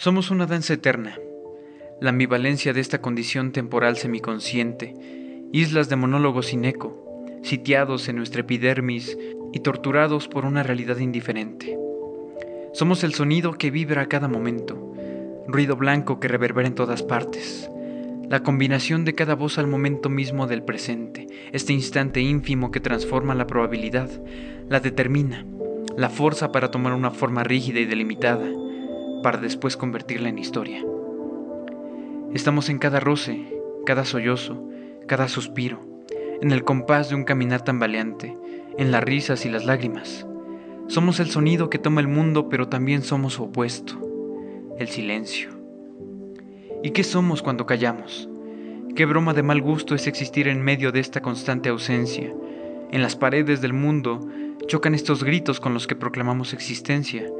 Somos una danza eterna. La ambivalencia de esta condición temporal semiconsciente, islas de monólogos sin eco, sitiados en nuestra epidermis y torturados por una realidad indiferente. Somos el sonido que vibra a cada momento, ruido blanco que reverbera en todas partes, la combinación de cada voz al momento mismo del presente, este instante ínfimo que transforma la probabilidad, la determina, la fuerza para tomar una forma rígida y delimitada, para después convertirla en historia. Estamos en cada roce, cada sollozo, cada suspiro, en el compás de un caminar tambaleante, en las risas y las lágrimas. Somos el sonido que toma el mundo, pero también somos su opuesto, el silencio. ¿Y qué somos cuando callamos? Qué broma de mal gusto es existir en medio de esta constante ausencia. En las paredes del mundo chocan estos gritos con los que proclamamos existencia,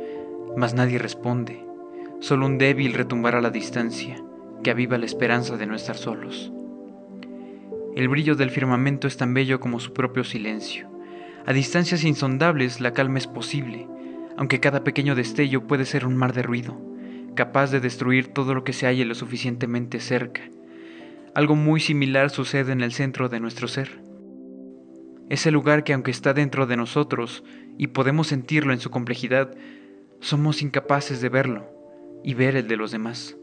mas nadie responde. Solo un débil retumbar a la distancia, que aviva la esperanza de no estar solos. El brillo del firmamento es tan bello como su propio silencio. A distancias insondables la calma es posible, aunque cada pequeño destello puede ser un mar de ruido, capaz de destruir todo lo que se halle lo suficientemente cerca. Algo muy similar sucede en el centro de nuestro ser. Ese lugar que aunque está dentro de nosotros y podemos sentirlo en su complejidad, somos incapaces de verlo y ver el de los demás.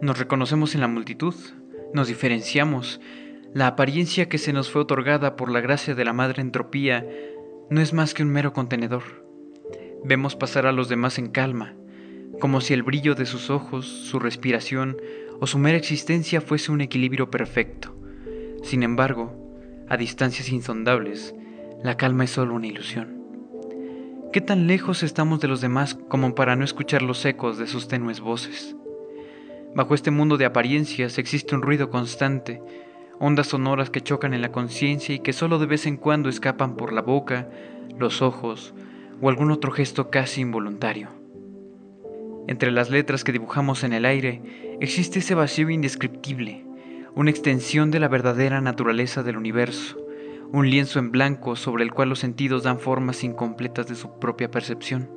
Nos reconocemos en la multitud, nos diferenciamos. La apariencia que se nos fue otorgada por la gracia de la madre entropía no es más que un mero contenedor. Vemos pasar a los demás en calma, como si el brillo de sus ojos, su respiración o su mera existencia fuese un equilibrio perfecto. Sin embargo, a distancias insondables, la calma es solo una ilusión. ¿Qué tan lejos estamos de los demás como para no escuchar los ecos de sus tenues voces? Bajo este mundo de apariencias existe un ruido constante, ondas sonoras que chocan en la conciencia y que solo de vez en cuando escapan por la boca, los ojos o algún otro gesto casi involuntario. Entre las letras que dibujamos en el aire existe ese vacío indescriptible, una extensión de la verdadera naturaleza del universo, un lienzo en blanco sobre el cual los sentidos dan formas incompletas de su propia percepción.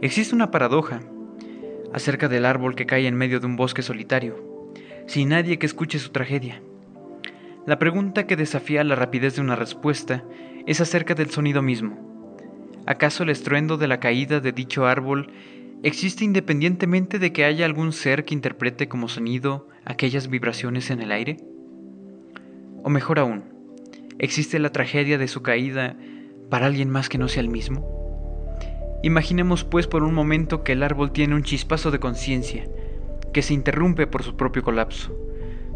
Existe una paradoja acerca del árbol que cae en medio de un bosque solitario, sin nadie que escuche su tragedia. La pregunta que desafía la rapidez de una respuesta es acerca del sonido mismo. ¿Acaso el estruendo de la caída de dicho árbol existe independientemente de que haya algún ser que interprete como sonido aquellas vibraciones en el aire? O mejor aún, ¿Existe la tragedia de su caída para alguien más que no sea el mismo? Imaginemos pues por un momento que el árbol tiene un chispazo de conciencia, que se interrumpe por su propio colapso.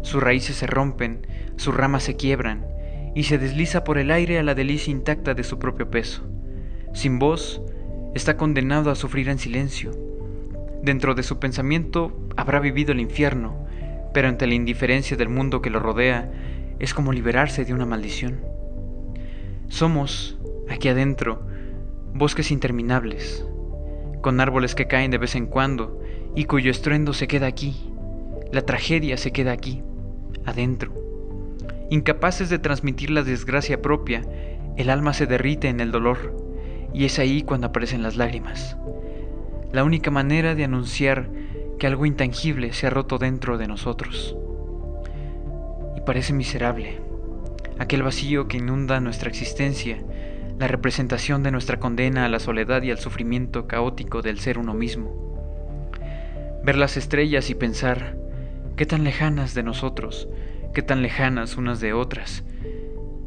Sus raíces se rompen, sus ramas se quiebran, y se desliza por el aire a la delicia intacta de su propio peso. Sin voz, está condenado a sufrir en silencio. Dentro de su pensamiento habrá vivido el infierno, pero ante la indiferencia del mundo que lo rodea, es como liberarse de una maldición. Somos, aquí adentro, bosques interminables, con árboles que caen de vez en cuando y cuyo estruendo se queda aquí, la tragedia se queda aquí, adentro. Incapaces de transmitir la desgracia propia, el alma se derrite en el dolor y es ahí cuando aparecen las lágrimas. La única manera de anunciar que algo intangible se ha roto dentro de nosotros parece miserable, aquel vacío que inunda nuestra existencia, la representación de nuestra condena a la soledad y al sufrimiento caótico del ser uno mismo. Ver las estrellas y pensar, qué tan lejanas de nosotros, qué tan lejanas unas de otras,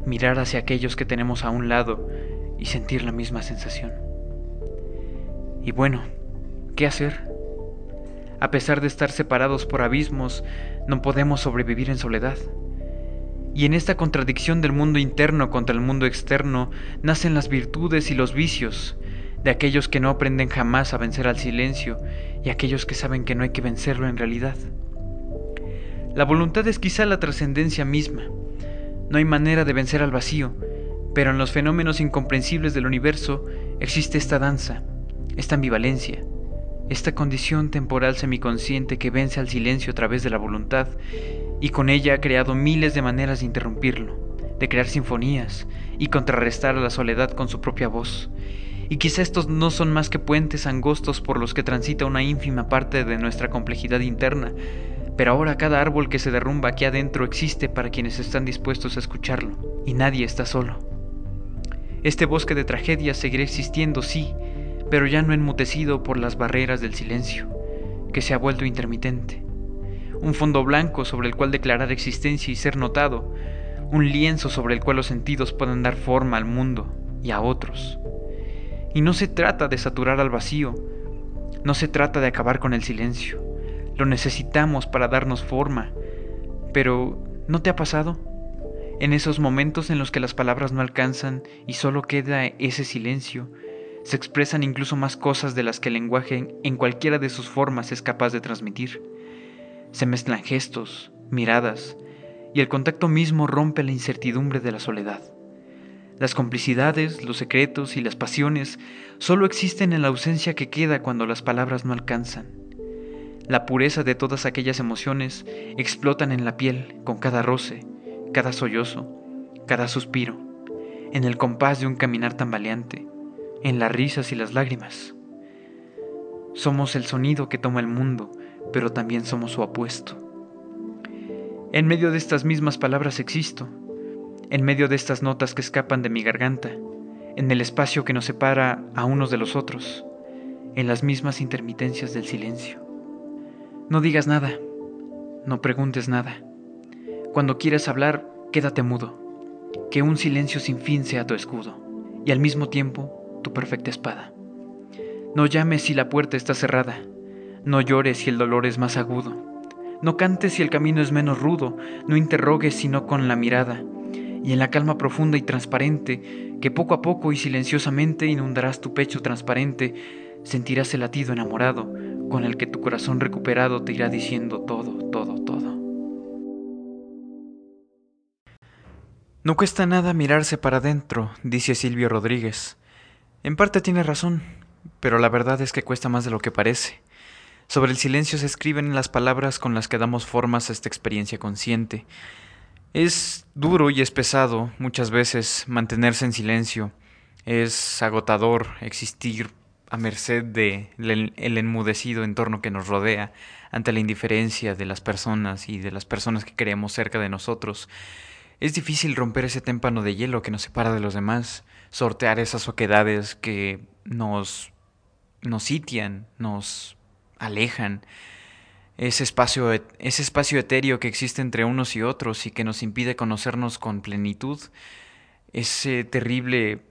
mirar hacia aquellos que tenemos a un lado y sentir la misma sensación. Y bueno, ¿qué hacer? A pesar de estar separados por abismos, no podemos sobrevivir en soledad. Y en esta contradicción del mundo interno contra el mundo externo nacen las virtudes y los vicios, de aquellos que no aprenden jamás a vencer al silencio y aquellos que saben que no hay que vencerlo en realidad. La voluntad es quizá la trascendencia misma. No hay manera de vencer al vacío, pero en los fenómenos incomprensibles del universo existe esta danza, esta ambivalencia, esta condición temporal semiconsciente que vence al silencio a través de la voluntad y con ella ha creado miles de maneras de interrumpirlo, de crear sinfonías y contrarrestar a la soledad con su propia voz. y quizá estos no son más que puentes angostos por los que transita una ínfima parte de nuestra complejidad interna, pero ahora cada árbol que se derrumba aquí adentro existe para quienes están dispuestos a escucharlo, y nadie está solo. Este bosque de tragedias seguirá existiendo, sí, pero ya no enmutecido por las barreras del silencio, que se ha vuelto intermitente. Un fondo blanco sobre el cual declarar existencia y ser notado, un lienzo sobre el cual los sentidos puedan dar forma al mundo y a otros. Y no se trata de saturar al vacío, no se trata de acabar con el silencio. Lo necesitamos para darnos forma. Pero, ¿no te ha pasado? En esos momentos en los que las palabras no alcanzan y solo queda ese silencio, se expresan incluso más cosas de las que el lenguaje en cualquiera de sus formas es capaz de transmitir. Se mezclan gestos, miradas, y el contacto mismo rompe la incertidumbre de la soledad. Las complicidades, los secretos y las pasiones solo existen en la ausencia que queda cuando las palabras no alcanzan. La pureza de todas aquellas emociones explotan en la piel con cada roce, cada sollozo, cada suspiro, en el compás de un caminar tambaleante, en las risas y las lágrimas. Somos el sonido que toma el mundo, pero también somos su apuesto. En medio de estas mismas palabras existo, en medio de estas notas que escapan de mi garganta, en el espacio que nos separa a unos de los otros, en las mismas intermitencias del silencio. No digas nada, no preguntes nada. Cuando quieras hablar, quédate mudo, que un silencio sin fin sea tu escudo, y al mismo tiempo tu perfecta espada. No llames si la puerta está cerrada, no llores si el dolor es más agudo, no cantes si el camino es menos rudo, no interrogues sino con la mirada, y en la calma profunda y transparente, que poco a poco y silenciosamente inundarás tu pecho transparente, sentirás el latido enamorado, con el que tu corazón recuperado te irá diciendo todo, todo, todo. No cuesta nada mirarse para adentro, dice Silvio Rodríguez. En parte tiene razón, pero la verdad es que cuesta más de lo que parece. Sobre el silencio se escriben las palabras con las que damos formas a esta experiencia consciente, es duro y es pesado muchas veces mantenerse en silencio. Es agotador existir a merced de el enmudecido entorno que nos rodea, ante la indiferencia de las personas y de las personas que queremos cerca de nosotros. Es difícil romper ese témpano de hielo que nos separa de los demás, sortear esas oquedades que nos, nos sitian, nos alejan ese espacio, ese espacio etéreo que existe entre unos y otros y que nos impide conocernos con plenitud, ese terrible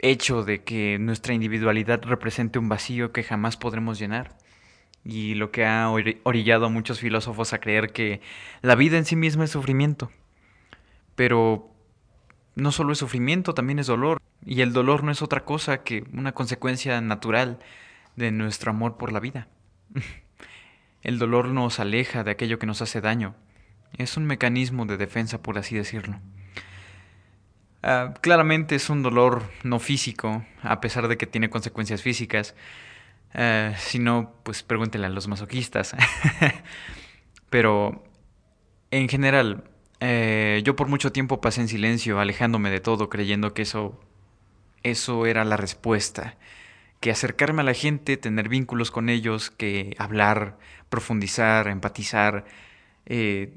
hecho de que nuestra individualidad represente un vacío que jamás podremos llenar y lo que ha orillado a muchos filósofos a creer que la vida en sí misma es sufrimiento. Pero no solo es sufrimiento, también es dolor, y el dolor no es otra cosa que una consecuencia natural de nuestro amor por la vida. El dolor nos aleja de aquello que nos hace daño. Es un mecanismo de defensa, por así decirlo. Ah, claramente es un dolor no físico, a pesar de que tiene consecuencias físicas. Ah, si no, pues pregúntenle a los masoquistas. Pero, en general, eh, yo por mucho tiempo pasé en silencio, alejándome de todo, creyendo que eso, eso era la respuesta que acercarme a la gente, tener vínculos con ellos, que hablar, profundizar, empatizar, eh,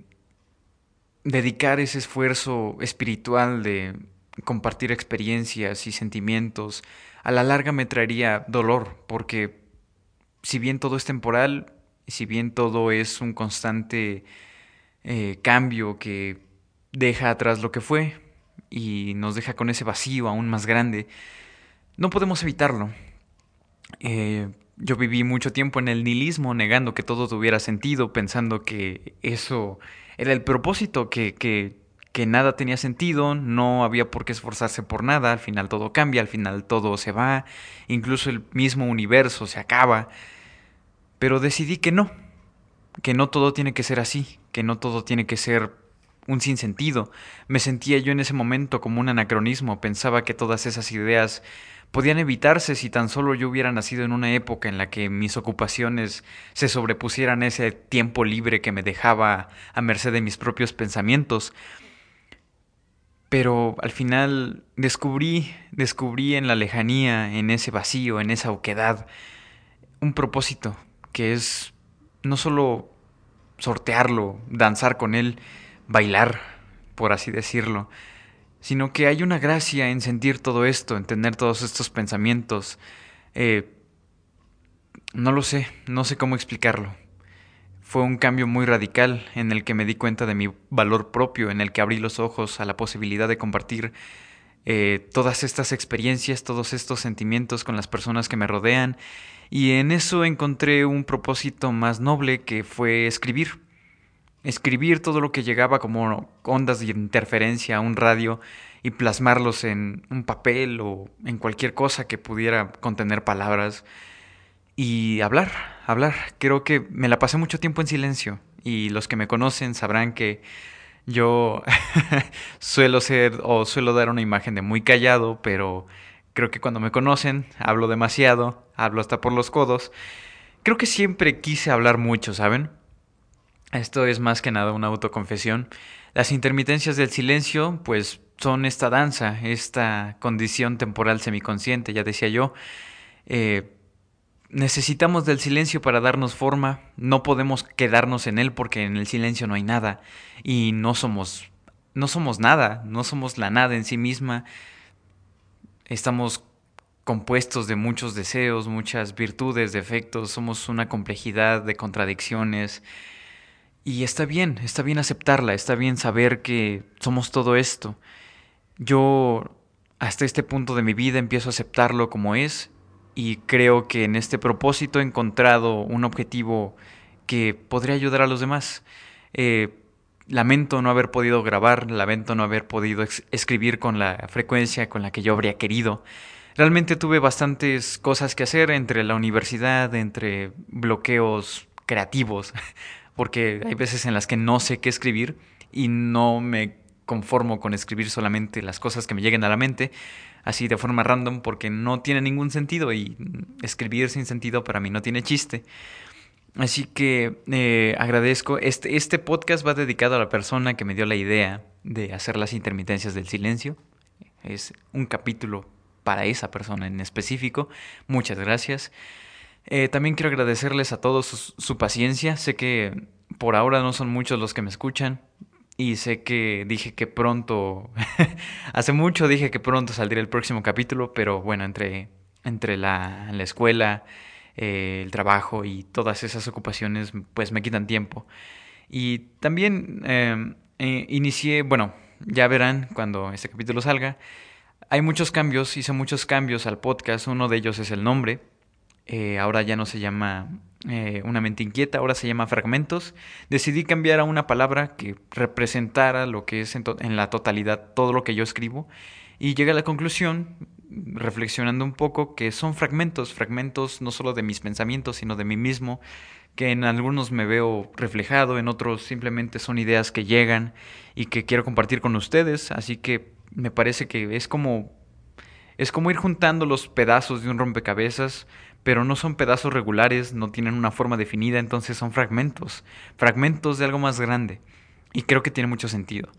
dedicar ese esfuerzo espiritual de compartir experiencias y sentimientos, a la larga me traería dolor, porque si bien todo es temporal, si bien todo es un constante eh, cambio que deja atrás lo que fue y nos deja con ese vacío aún más grande, no podemos evitarlo. Eh, yo viví mucho tiempo en el nihilismo, negando que todo tuviera sentido, pensando que eso era el propósito, que, que, que nada tenía sentido, no había por qué esforzarse por nada, al final todo cambia, al final todo se va, incluso el mismo universo se acaba. Pero decidí que no, que no todo tiene que ser así, que no todo tiene que ser un sinsentido. Me sentía yo en ese momento como un anacronismo, pensaba que todas esas ideas podían evitarse si tan solo yo hubiera nacido en una época en la que mis ocupaciones se sobrepusieran a ese tiempo libre que me dejaba a merced de mis propios pensamientos. pero al final descubrí, descubrí en la lejanía, en ese vacío, en esa oquedad, un propósito que es no solo sortearlo, danzar con él, bailar, por así decirlo, sino que hay una gracia en sentir todo esto, en tener todos estos pensamientos. Eh, no lo sé, no sé cómo explicarlo. Fue un cambio muy radical en el que me di cuenta de mi valor propio, en el que abrí los ojos a la posibilidad de compartir eh, todas estas experiencias, todos estos sentimientos con las personas que me rodean. Y en eso encontré un propósito más noble que fue escribir. Escribir todo lo que llegaba como ondas de interferencia a un radio y plasmarlos en un papel o en cualquier cosa que pudiera contener palabras y hablar, hablar. Creo que me la pasé mucho tiempo en silencio y los que me conocen sabrán que yo suelo ser o suelo dar una imagen de muy callado, pero creo que cuando me conocen hablo demasiado, hablo hasta por los codos. Creo que siempre quise hablar mucho, ¿saben? Esto es más que nada una autoconfesión. Las intermitencias del silencio, pues son esta danza, esta condición temporal semiconsciente, ya decía yo. Eh, necesitamos del silencio para darnos forma, no podemos quedarnos en él porque en el silencio no hay nada y no somos no somos nada, no somos la nada en sí misma. Estamos compuestos de muchos deseos, muchas virtudes, defectos, somos una complejidad de contradicciones. Y está bien, está bien aceptarla, está bien saber que somos todo esto. Yo hasta este punto de mi vida empiezo a aceptarlo como es y creo que en este propósito he encontrado un objetivo que podría ayudar a los demás. Eh, lamento no haber podido grabar, lamento no haber podido escribir con la frecuencia con la que yo habría querido. Realmente tuve bastantes cosas que hacer entre la universidad, entre bloqueos creativos, porque hay veces en las que no sé qué escribir y no me conformo con escribir solamente las cosas que me lleguen a la mente, así de forma random, porque no tiene ningún sentido y escribir sin sentido para mí no tiene chiste. Así que eh, agradezco. Este, este podcast va dedicado a la persona que me dio la idea de hacer las intermitencias del silencio. Es un capítulo para esa persona en específico. Muchas gracias. Eh, también quiero agradecerles a todos su paciencia. Sé que por ahora no son muchos los que me escuchan, y sé que dije que pronto, hace mucho dije que pronto saldría el próximo capítulo, pero bueno, entre, entre la, la escuela, eh, el trabajo y todas esas ocupaciones, pues me quitan tiempo. Y también em, eh, inicié, bueno, ya verán cuando este capítulo salga, hay muchos cambios, hice muchos cambios al podcast, uno de ellos es el nombre, eh, ahora ya no se llama eh, una mente inquieta, ahora se llama fragmentos, decidí cambiar a una palabra que representara lo que es en, la totalidad todo lo que yo escribo y llegué a la conclusión, reflexionando un poco, que son fragmentos, fragmentos no solo de mis pensamientos, sino de mí mismo, que en algunos me veo reflejado, en otros simplemente son ideas que llegan y que quiero compartir con ustedes, así que me parece que es como es como ir juntando los pedazos de un rompecabezas, pero no son pedazos regulares, no tienen una forma definida, entonces son fragmentos, fragmentos de algo más grande. Y creo que tiene mucho sentido.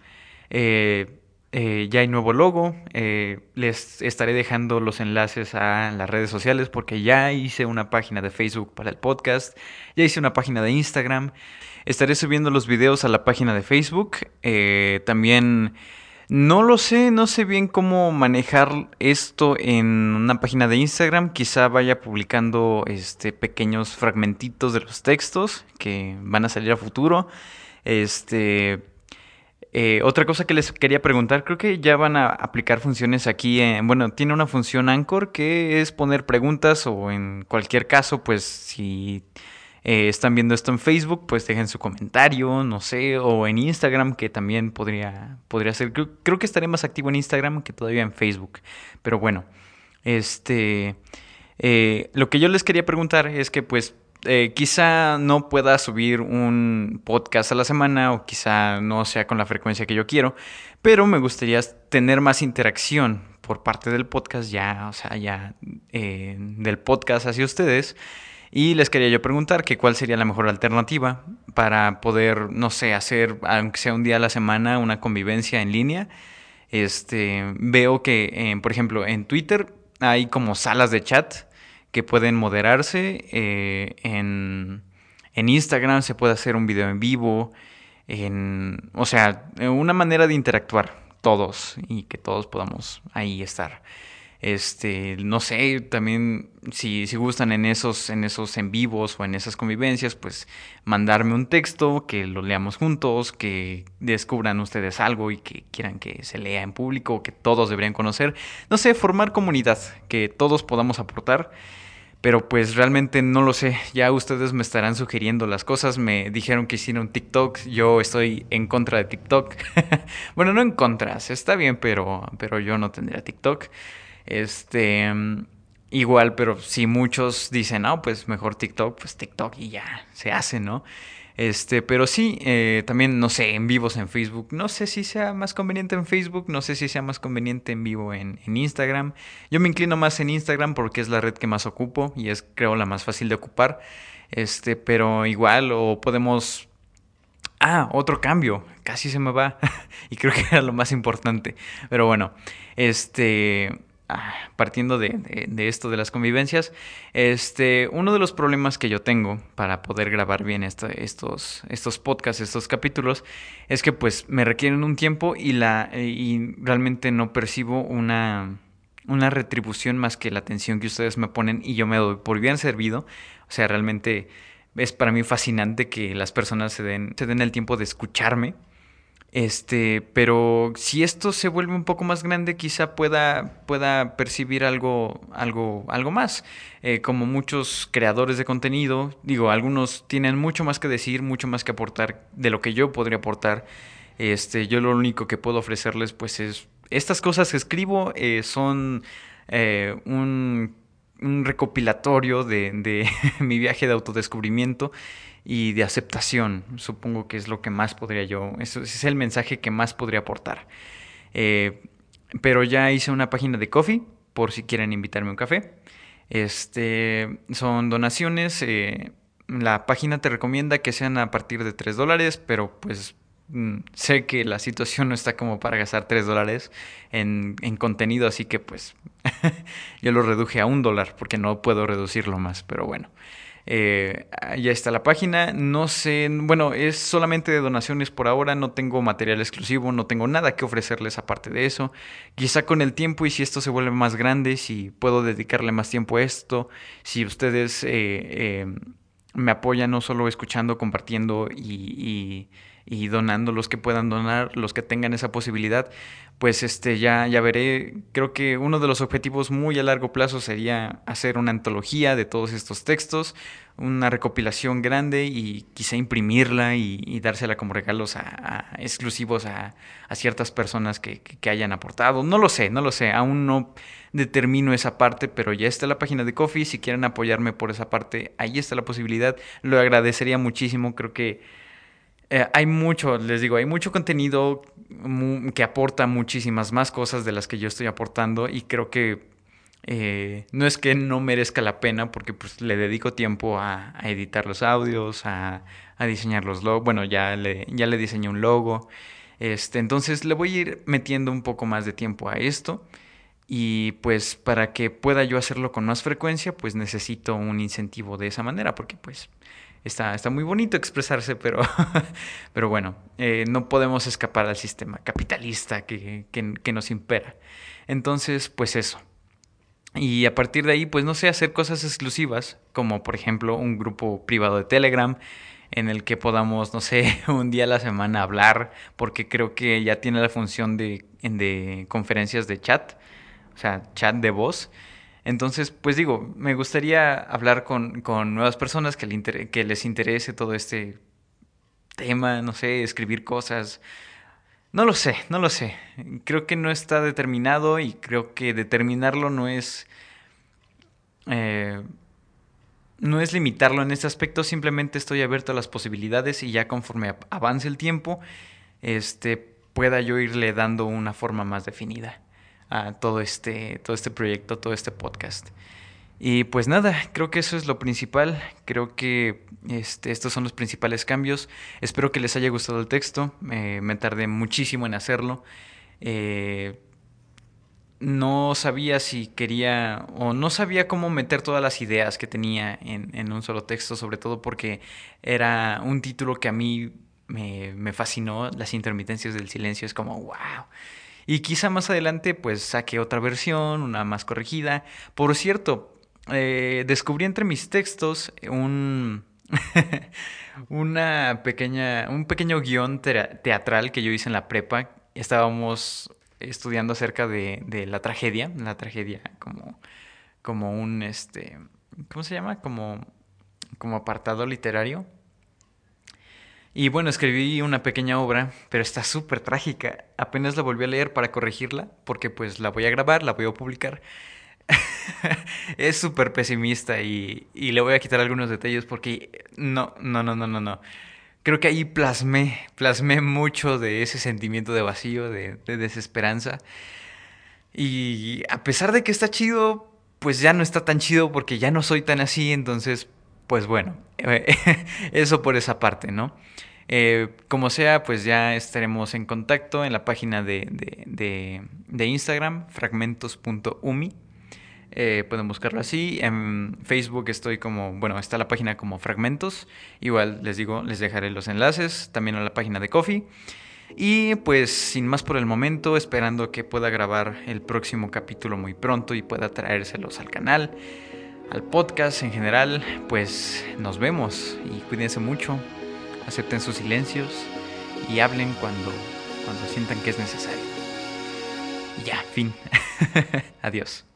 Eh, eh, ya hay nuevo logo, eh, les estaré dejando los enlaces a las redes sociales porque ya hice una página de Facebook para el podcast, ya hice una página de Instagram, estaré subiendo los videos a la página de Facebook, también no lo sé, no sé bien cómo manejar esto en una página de Instagram. Quizá vaya publicando este pequeños fragmentitos de los textos que van a salir a futuro. Este eh, otra cosa que les quería preguntar, creo que ya van a aplicar funciones aquí. bueno, tiene una función Anchor que es poner preguntas o en cualquier caso, pues si eh, están viendo esto en Facebook, pues dejen su comentario, no sé, o en Instagram, que también podría, podría ser. Creo, que estaré más activo en Instagram que todavía en Facebook. Pero bueno, este. Eh, lo que yo les quería preguntar es que, pues, eh, quizá no pueda subir un podcast a la semana o quizá no sea con la frecuencia que yo quiero, pero me gustaría tener más interacción por parte del podcast ya, o sea, ya del podcast hacia ustedes. Y les quería yo preguntar que cuál sería la mejor alternativa para poder, no sé, hacer, aunque sea un día a la semana, una convivencia en línea. Este, veo que, eh, por ejemplo, en Twitter hay como salas de chat que pueden moderarse. Eh, en, en, Instagram se puede hacer un video en vivo. En, o sea, una manera de interactuar todos y que todos podamos ahí estar. Este, no sé, también si, si gustan en esos, en esos en vivos o en esas convivencias, pues mandarme un texto, que lo leamos juntos, que descubran ustedes algo y que quieran que se lea en público, que todos deberían conocer. No sé, formar comunidad, que todos podamos aportar. Pero pues realmente no lo sé. Ya ustedes me estarán sugiriendo las cosas. Me dijeron que hicieron TikTok. Yo estoy en contra de TikTok. bueno, no en contra. Está bien, pero, pero yo no tendría TikTok. Este, igual, pero si muchos dicen, no, pues mejor TikTok, pues TikTok y ya se hace, ¿no? Este, pero sí, eh, también, no sé, en vivos en Facebook. No sé si sea más conveniente en Facebook, no sé si sea más conveniente en vivo en, en, Instagram. Yo me inclino más en Instagram porque es la red que más ocupo y es, creo, la más fácil de ocupar. Este, pero igual, o podemos. Ah, otro cambio. Casi se me va. y creo que era lo más importante. Pero bueno, este Ah, partiendo de, esto de las convivencias, este, uno de los problemas que yo tengo para poder grabar bien estos, estos podcasts, estos capítulos, es que pues me requieren un tiempo y, la, y realmente no percibo una, una retribución más que la atención que ustedes me ponen y yo me doy por bien servido. O sea, realmente es para mí fascinante que las personas se den, se den el tiempo de escucharme este, pero si esto se vuelve un poco más grande, quizá pueda, pueda percibir algo, algo, algo más. Eh, como muchos creadores de contenido, digo, algunos tienen mucho más que decir, mucho más que aportar de lo que yo podría aportar. Este, yo lo único que puedo ofrecerles, pues, es estas cosas que escribo eh, son eh, un, un, recopilatorio de, de mi viaje de autodescubrimiento y de aceptación. Supongo que es lo que más podría yo, ese es el mensaje que más podría aportar. Eh, pero ya hice una página de coffee por si quieren invitarme a un café. Este, son donaciones. Eh, la página te recomienda que sean a partir de 3 dólares, pero pues mm, sé que la situación no está como para gastar 3 dólares en, en, contenido, así que pues yo lo reduje a un dólar porque no puedo reducirlo más, pero bueno. Eh, ya está la página. No sé, bueno, es solamente de donaciones por ahora. No tengo material exclusivo, no tengo nada que ofrecerles aparte de eso. Quizá con el tiempo y si esto se vuelve más grande, si puedo dedicarle más tiempo a esto, si ustedes eh, eh, me apoyan no solo escuchando, compartiendo y y donando los que puedan donar, los que tengan esa posibilidad, pues este ya ya veré, creo que uno de los objetivos muy a largo plazo sería hacer una antología de todos estos textos, una recopilación grande y quizá imprimirla y, dársela como regalos a, exclusivos a, ciertas personas que, que, hayan aportado. No lo sé, no lo sé, aún no determino esa parte, pero ya está la página de Coffee, si quieren apoyarme por esa parte, ahí está la posibilidad, lo agradecería muchísimo, creo que eh, hay mucho, les digo, hay mucho contenido que aporta muchísimas más cosas de las que yo estoy aportando y creo que eh, no es que no merezca la pena porque pues, le dedico tiempo a, editar los audios, a, diseñar los logos, bueno, ya le, ya le diseñé un logo, este, entonces le voy a ir metiendo un poco más de tiempo a esto y pues para que pueda yo hacerlo con más frecuencia pues necesito un incentivo de esa manera porque pues Está, está muy bonito expresarse, pero, pero bueno, eh, no podemos escapar al sistema capitalista que, que, nos impera. Entonces, pues eso. Y a partir de ahí, pues no sé, hacer cosas exclusivas, como por ejemplo un grupo privado de Telegram, en el que podamos, no sé, un día a la semana hablar, porque creo que ya tiene la función de, de conferencias de chat, o sea, chat de voz. Entonces, pues digo, me gustaría hablar con, nuevas personas que, que les interese todo este tema, no sé, escribir cosas. No lo sé, no lo sé. Creo que no está determinado y creo que determinarlo no es... Eh, no es limitarlo en este aspecto, simplemente estoy abierto a las posibilidades y ya conforme avance el tiempo, este, pueda yo irle dando una forma más definida a todo este, todo este proyecto, todo este podcast. Y pues nada, creo que eso es lo principal. Creo que este, estos son los principales cambios. Espero que les haya gustado el texto. me tardé muchísimo en hacerlo. Eh, no sabía si quería o no sabía cómo meter todas las ideas que tenía en, un solo texto, sobre todo porque era un título que a mí me, fascinó, Las intermitencias del silencio, es como, wow. Y quizá más adelante pues saque otra versión, una más corregida. Por cierto, eh, descubrí entre mis textos un... una pequeña, un pequeño guion teatral que yo hice en la prepa. Estábamos estudiando acerca de, de la tragedia, la tragedia como, como un, este, ¿cómo se llama? Como, como apartado literario. Y bueno, escribí una pequeña obra, pero está súper trágica. Apenas la volví a leer para corregirla, porque pues la voy a grabar, la voy a publicar. es súper pesimista y, y, le voy a quitar algunos detalles porque no, no, no, no, no, no creo que ahí plasmé, plasmé mucho de ese sentimiento de vacío, de, desesperanza. Y a pesar de que está chido, pues ya no está tan chido porque ya no soy tan así, entonces, pues bueno, eso por esa parte, ¿no? Eh, como sea, pues ya estaremos en contacto en la página de, de, Instagram, fragmentos.umi. Eh, pueden buscarlo así. En Facebook estoy como, bueno, está la página como Fragmentos. Igual les digo, les dejaré los enlaces también a la página de Coffee. Y pues sin más por el momento, esperando que pueda grabar el próximo capítulo muy pronto y pueda traérselos al canal, al podcast en general, pues nos vemos y cuídense mucho, acepten sus silencios y hablen cuando, cuando sientan que es necesario. Y ya, fin. Adiós.